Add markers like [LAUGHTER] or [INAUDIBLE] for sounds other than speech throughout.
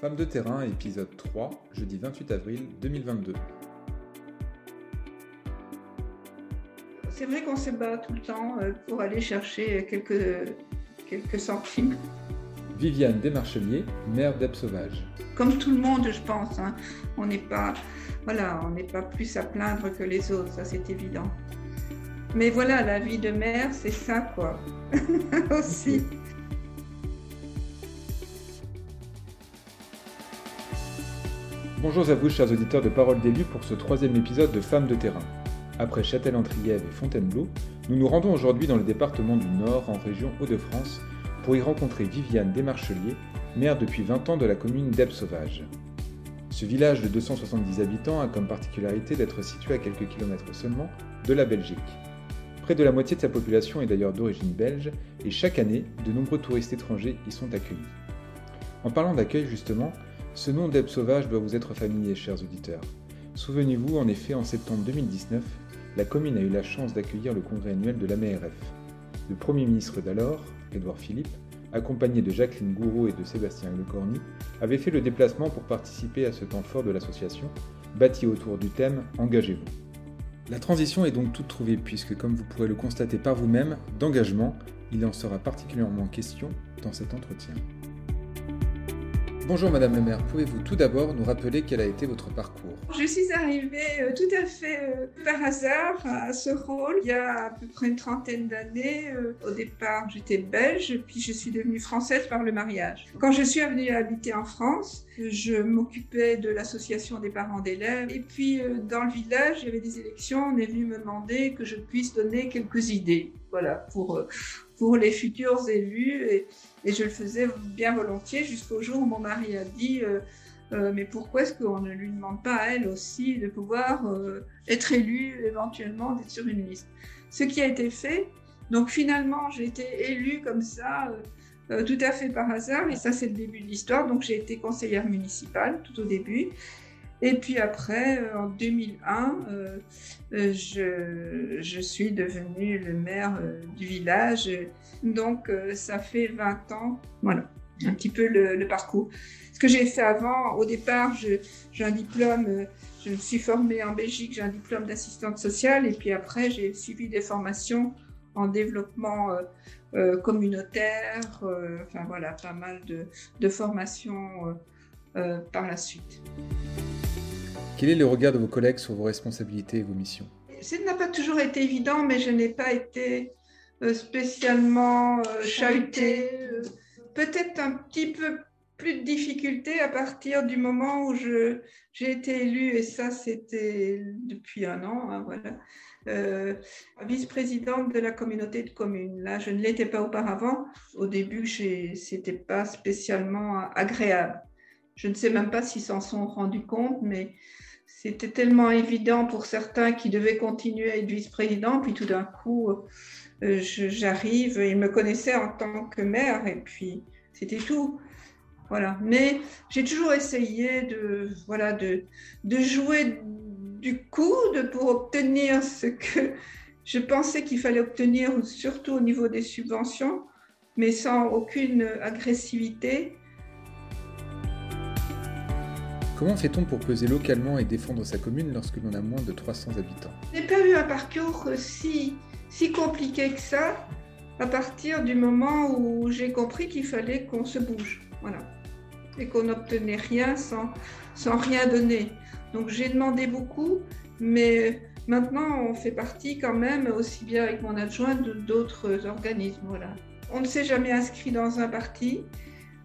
Femme de terrain, épisode 3, jeudi 28 avril 2022. C'est vrai qu'on se bat tout le temps euh, pour aller chercher quelques, quelques centimes. Viviane Desmarchelier, mère d'Eb Sauvage. Comme tout le monde, je pense. hein. On n'est pas, voilà, on n'est pas plus à plaindre que les autres, ça c'est évident. Mais voilà, la vie de mère, c'est ça, quoi. [LAUGHS] Aussi. Bonjour à vous, chers auditeurs de Parole d'élus, pour ce troisième épisode de Femmes de terrain. Après Châtel-en-Trièves et Fontainebleau, nous nous rendons aujourd'hui dans le département du Nord, en région Hauts-de-France, pour y rencontrer Viviane Desmarchelier, maire depuis 20 ans de la commune d'Eb Sauvage. Ce village de 270 habitants a comme particularité d'être situé à quelques kilomètres seulement de la Belgique. Près de la moitié de sa population est d'ailleurs d'origine belge, et chaque année, de nombreux touristes étrangers y sont accueillis. En parlant d'accueil justement, ce nom d'Eb Sauvage doit vous être familier, chers auditeurs. Souvenez-vous, en effet, en septembre 2019, la commune a eu la chance d'accueillir le congrès annuel de l'AMRF. Le Premier ministre d'alors, Édouard Philippe, accompagné de Jacqueline Gouraud et de Sébastien Lecornu, avait fait le déplacement pour participer à ce temps fort de l'association, bâti autour du thème Engagez-vous. La transition est donc toute trouvée puisque, comme vous pourrez le constater par vous-même, d'engagement, il en sera particulièrement question dans cet entretien. Bonjour Madame la maire, pouvez-vous tout d'abord nous rappeler quel a été votre parcours? Je suis arrivée euh, tout à fait euh, par hasard à ce rôle il y a à peu près une trentaine d'années. Euh, au départ, j'étais belge, puis je suis devenue française par le mariage. Quand je suis venue habiter en France, je m'occupais de l'association des parents d'élèves. Et puis, dans le village, il y avait des élections. On est venu me demander que je puisse donner quelques idées voilà, pour, pour les futurs élus. Et je le faisais bien volontiers jusqu'au jour où mon mari a dit euh, euh, Mais pourquoi est-ce qu'on ne lui demande pas à elle aussi de pouvoir euh, être élue, éventuellement d'être sur une liste? Ce qui a été fait. Donc, finalement, j'ai été élue comme ça. tout à fait par hasard, et ça c'est le début de l'histoire. Donc j'ai été conseillère municipale tout au début. Et puis après, euh, en 2001, euh, euh, je, suis devenue le maire du village. Donc ça fait 20 ans. Voilà, un petit peu le, parcours. Ce que j'ai fait avant, au départ, j'ai un diplôme, je me suis formée en Belgique, j'ai un diplôme d'assistante sociale. Et puis après, j'ai suivi des formations en développement communautaire. enfin voilà, pas mal de, formations par la suite. Quel est le regard de vos collègues sur vos responsabilités et vos missions? Ça n'a pas toujours été évident, mais je n'ai pas été euh, spécialement euh, chahutée. euh, Peut-être un petit peu plus de difficultés à partir du moment où je- j'ai été élue, et ça c'était depuis un an, hein, voilà, vice-présidente de la communauté de communes. Là, je ne l'étais pas auparavant. Au début, j'ai- c'était pas spécialement agréable. Je ne sais même pas s'ils s'en sont rendus compte, mais c'était tellement évident pour certains qui devaient continuer à être vice-président, puis tout d'un coup, euh, j'arrive, ils me connaissaient en tant que maire, et puis c'était tout. Voilà. Mais j'ai toujours essayé de, voilà, de, de jouer du coude pour obtenir ce que je pensais qu'il fallait obtenir, surtout au niveau des subventions, mais sans aucune agressivité. Comment fait-on pour peser localement et défendre sa commune lorsque l'on a moins de 300 habitants? Je n'ai pas eu un parcours si, compliqué que ça à partir du moment où j'ai compris qu'il fallait qu'on se bouge. Voilà. Et qu'on n'obtenait rien sans, sans rien donner. Donc j'ai demandé beaucoup, mais maintenant on fait partie quand même, aussi bien avec mon adjoint, d'autres organismes. Voilà. On ne s'est jamais inscrit dans un parti.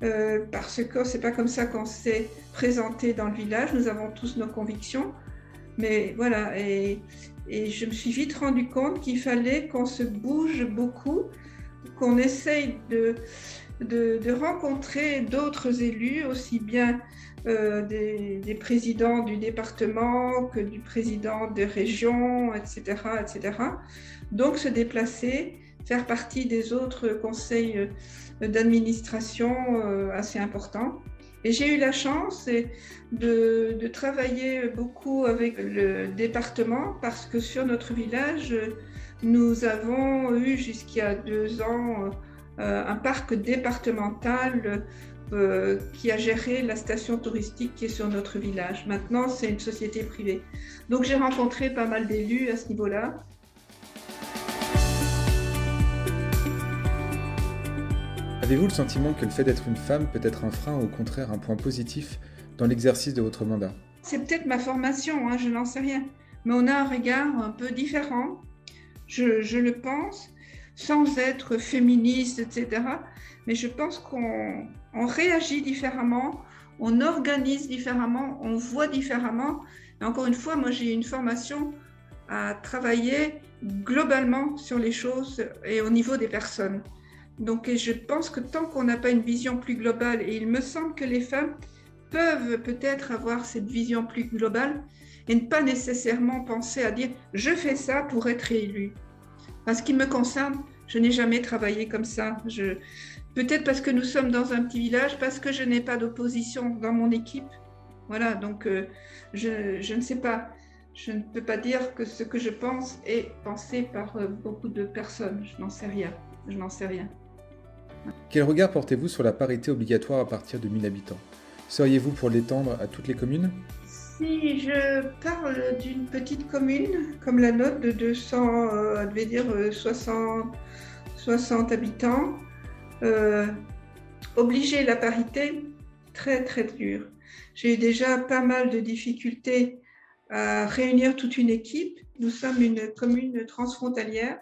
Euh, parce que c'est pas comme ça qu'on s'est présenté dans le village. Nous avons tous nos convictions, mais voilà. Et, et je me suis vite rendu compte qu'il fallait qu'on se bouge beaucoup, qu'on essaye de, de, rencontrer d'autres élus, aussi bien euh, des, des présidents du département que du président des régions, etc., etc. Donc se déplacer, faire partie des autres conseils euh, d'administration euh, assez importants. Et j'ai eu la chance de, travailler beaucoup avec le département parce que sur notre village, nous avons eu a deux ans euh, un parc départemental qui a géré la station touristique qui est sur notre village. Maintenant, c'est une société privée. Donc j'ai rencontré pas mal d'élus à ce niveau-là. Avez-vous le sentiment que le fait d'être une femme peut être un frein ou au contraire un point positif dans l'exercice de votre mandat? C'est peut-être ma formation, hein, je n'en sais rien. Mais on a un regard un peu différent, je, le pense, sans être féministe, etc. Mais je pense qu'on on réagit différemment, on organise différemment, on voit différemment. Et encore une fois, moi j'ai une formation à travailler globalement sur les choses et au niveau des personnes. Donc je pense que tant qu'on n'a pas une vision plus globale, et il me semble que les femmes peuvent peut-être avoir cette vision plus globale et ne pas nécessairement penser à dire je fais ça pour être élu. Parce ce qui me concerne, je n'ai jamais travaillé comme ça. Peut-être parce que nous sommes dans un petit village, parce que je n'ai pas d'opposition dans mon équipe. Voilà, donc euh, je, je, ne sais pas. Je ne peux pas dire que ce que je pense est pensé par euh, beaucoup de personnes. Je n'en sais rien. Je n'en sais rien. Quel regard portez-vous sur la parité obligatoire à partir de 1000 habitants? Seriez-vous pour l'étendre à toutes les communes? Si je parle d'une petite commune comme la nôtre de 200, euh, dire 60, 60 habitants, euh, obliger la parité, très très dur. J'ai eu déjà pas mal de difficultés à réunir toute une équipe. Nous sommes une commune transfrontalière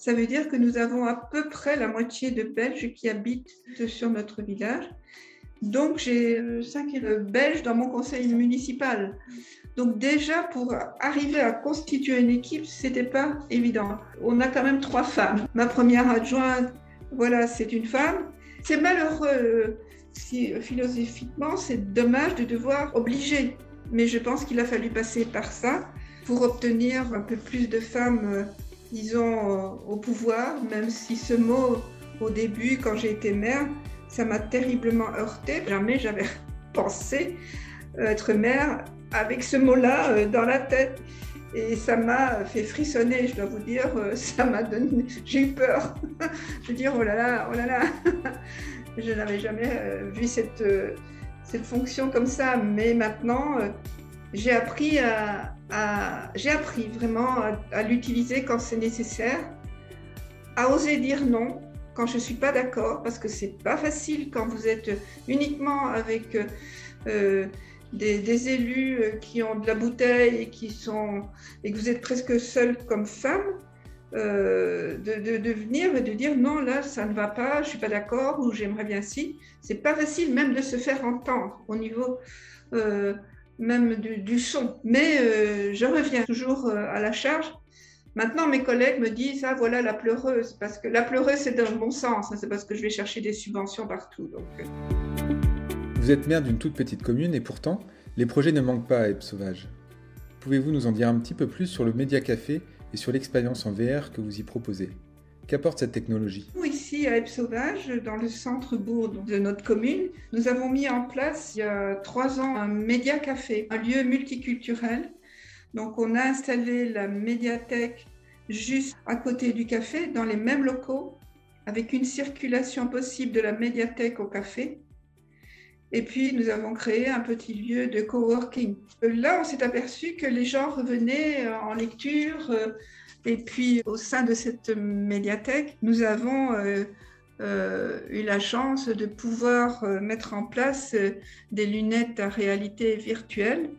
ça veut dire que nous avons à peu près la moitié de Belges qui habitent sur notre village. Donc j'ai cinq Belges dans mon conseil municipal. Donc déjà pour arriver à constituer une équipe, c'était pas évident. On a quand même trois femmes. Ma première adjointe, voilà, c'est une femme. C'est malheureux si, philosophiquement, c'est dommage de devoir obliger. Mais je pense qu'il a fallu passer par ça pour obtenir un peu plus de femmes disons, euh, au pouvoir, même si ce mot, au début, quand j'ai été mère, ça m'a terriblement heurté. Jamais j'avais [LAUGHS] pensé être mère avec ce mot-là euh, dans la tête. Et ça m'a fait frissonner, je dois vous dire, euh, [LAUGHS] ça m'a donné, j'ai eu peur. [LAUGHS] je veux dire, oh là là, oh là là, je n'avais jamais vu cette, cette fonction comme ça, mais maintenant, j'ai appris à, j'ai appris vraiment à, l'utiliser quand c'est nécessaire, à oser dire non quand je suis pas d'accord, parce que c'est pas facile quand vous êtes uniquement avec euh, des, élus qui ont de la bouteille et qui sont et que vous êtes presque seul comme femme. Euh, de, venir et de dire non là ça ne va pas je suis pas d'accord ou j'aimerais bien si c'est pas facile même de se faire entendre au niveau euh, même du, son. Mais euh, je reviens toujours euh, à la charge. Maintenant, mes collègues me disent Ah, voilà la pleureuse. Parce que la pleureuse, c'est dans le bon sens. Hein, c'est parce que je vais chercher des subventions partout. Euh. Vous êtes maire d'une toute petite commune et pourtant, les projets ne manquent pas à Ebb Sauvage. Pouvez-vous nous en dire un petit peu plus sur le Média Café et sur l'expérience en VR que vous y proposez? Qu'apporte cette technologie? Ici, à Sauvage, dans le centre-bourg de notre commune, nous avons mis en place il y a trois ans un média café, un lieu multiculturel. Donc, on a installé la médiathèque juste à côté du café, dans les mêmes locaux, avec une circulation possible de la médiathèque au café. Et puis, nous avons créé un petit lieu de coworking. Là, on s'est aperçu que les gens revenaient en lecture euh, et puis, au sein de cette médiathèque, nous avons euh, euh, eu la chance de pouvoir euh, mettre en place des lunettes à réalité virtuelle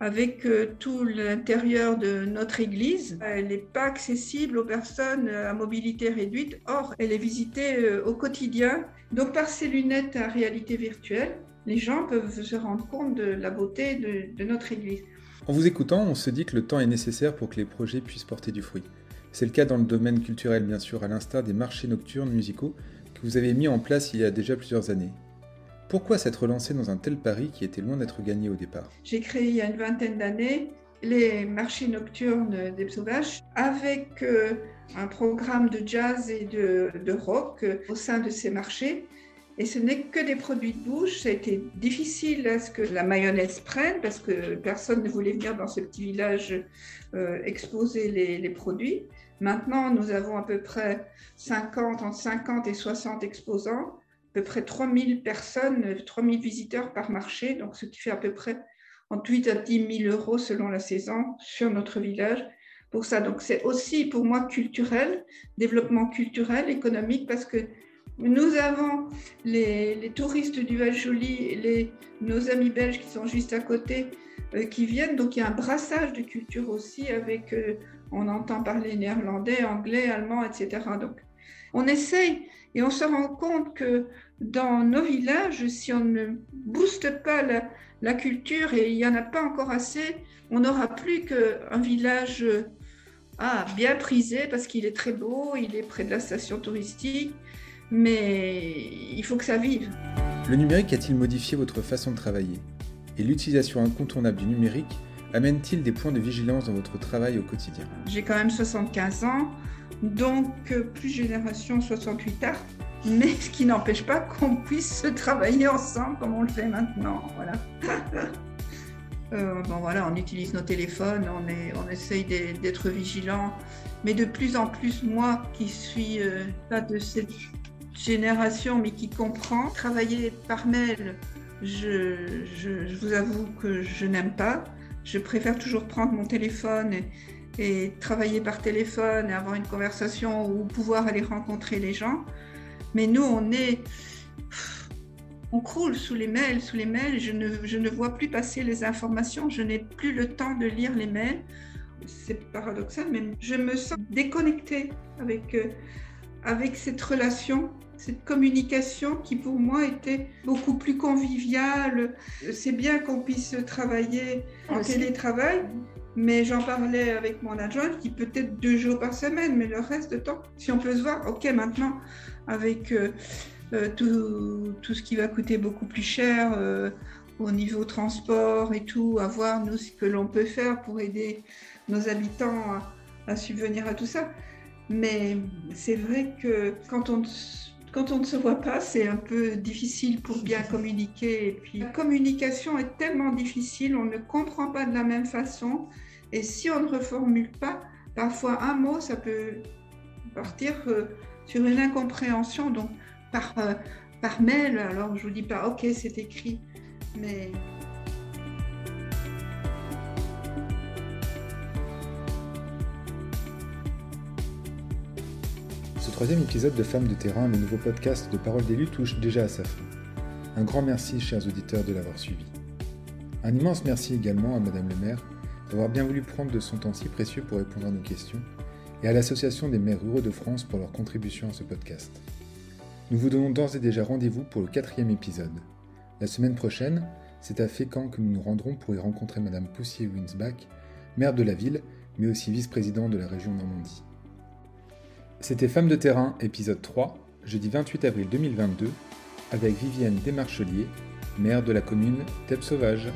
avec tout l'intérieur de notre église. Elle n'est pas accessible aux personnes à mobilité réduite, or elle est visitée au quotidien. Donc par ces lunettes à réalité virtuelle, les gens peuvent se rendre compte de la beauté de, de notre église. En vous écoutant, on se dit que le temps est nécessaire pour que les projets puissent porter du fruit. C'est le cas dans le domaine culturel, bien sûr, à l'instar des marchés nocturnes musicaux que vous avez mis en place il y a déjà plusieurs années. Pourquoi s'être lancé dans un tel pari qui était loin d'être gagné au départ? J'ai créé il y a une vingtaine d'années les marchés nocturnes des Sauvages avec euh, un programme de jazz et de, rock euh, au sein de ces marchés et ce n'est que des produits de bouche. Été difficile à ce que la mayonnaise prenne parce que personne ne voulait venir dans ce petit village euh, exposer les, produits. Maintenant, nous avons à peu près 50, entre 50 et 60 exposants. peu près 3000 personnes, 3000 visiteurs par marché, donc ce qui fait à peu près entre 8 à 10 000 euros selon la saison sur notre village pour ça. Donc c'est aussi pour moi culturel, développement culturel, économique, parce que nous avons les, touristes du Val-Joli, les, nos amis belges qui sont juste à côté, euh, qui viennent. Donc il y a un brassage de culture aussi avec, euh, on entend parler néerlandais, anglais, allemand, etc. Donc on essaye et on se rend compte que dans nos villages, si on ne booste pas la, culture, et il n'y en a pas encore assez, on n'aura plus qu'un village ah, bien prisé parce qu'il est très beau, il est près de la station touristique, mais il faut que ça vive. Le numérique a-t-il modifié votre façon de travailler? Et l'utilisation incontournable du numérique amène-t-il des points de vigilance dans votre travail au quotidien? J'ai quand même 75 ans, donc plus génération 68 ans, mais ce qui n'empêche pas qu'on puisse travailler ensemble comme on le fait maintenant. Voilà. [LAUGHS] Euh, bon, voilà, on utilise nos téléphones, on, est, on essaye d'être vigilant, mais de plus en plus, moi qui suis euh, pas de cette génération, mais qui comprend, travailler par mail, je, vous avoue que je n'aime pas. Je préfère toujours prendre mon téléphone et, et, travailler par téléphone et avoir une conversation ou pouvoir aller rencontrer les gens. Mais nous, on est on croule sous les mails, sous les mails. Je ne, je ne vois plus passer les informations. Je n'ai plus le temps de lire les mails. C'est paradoxal, mais je me sens déconnectée avec, euh, avec cette relation, cette communication qui pour moi était beaucoup plus conviviale. C'est bien qu'on puisse travailler en télétravail, mais j'en parlais avec mon adjoint qui peut-être deux jours par semaine, mais le reste de temps, si on peut se voir, ok, maintenant, avec euh, euh, tout, tout, ce qui va coûter beaucoup plus cher euh, au niveau transport et tout, à voir nous ce que l'on peut faire pour aider nos habitants à, subvenir à tout ça. Mais c'est vrai que quand on, quand on ne se voit pas, c'est un peu difficile pour bien communiquer. Et puis la communication est tellement difficile, on ne comprend pas de la même façon. Et si on ne reformule pas, parfois un mot, ça peut partir euh, sur une incompréhension. Donc par, euh, par mail. Alors je vous dis pas, ok, c'est écrit, mais. Troisième épisode de Femmes de terrain, le nouveau podcast de Parole d'élu, touche déjà à sa fin. Un grand merci, chers auditeurs, de l'avoir suivi. Un immense merci également à Madame le maire d'avoir bien voulu prendre de son temps si précieux pour répondre à nos questions, et à l'Association des maires ruraux de France pour leur contribution à ce podcast. Nous vous donnons d'ores et déjà rendez-vous pour le quatrième épisode. La semaine prochaine, c'est à Fécamp que nous nous rendrons pour y rencontrer Madame Poussier-Winsbach, maire de la ville, mais aussi vice-président de la région Normandie. C'était Femmes de terrain, épisode 3, jeudi 28 avril 2022, avec Vivienne Desmarchelier, maire de la commune d'Epes-Sauvage.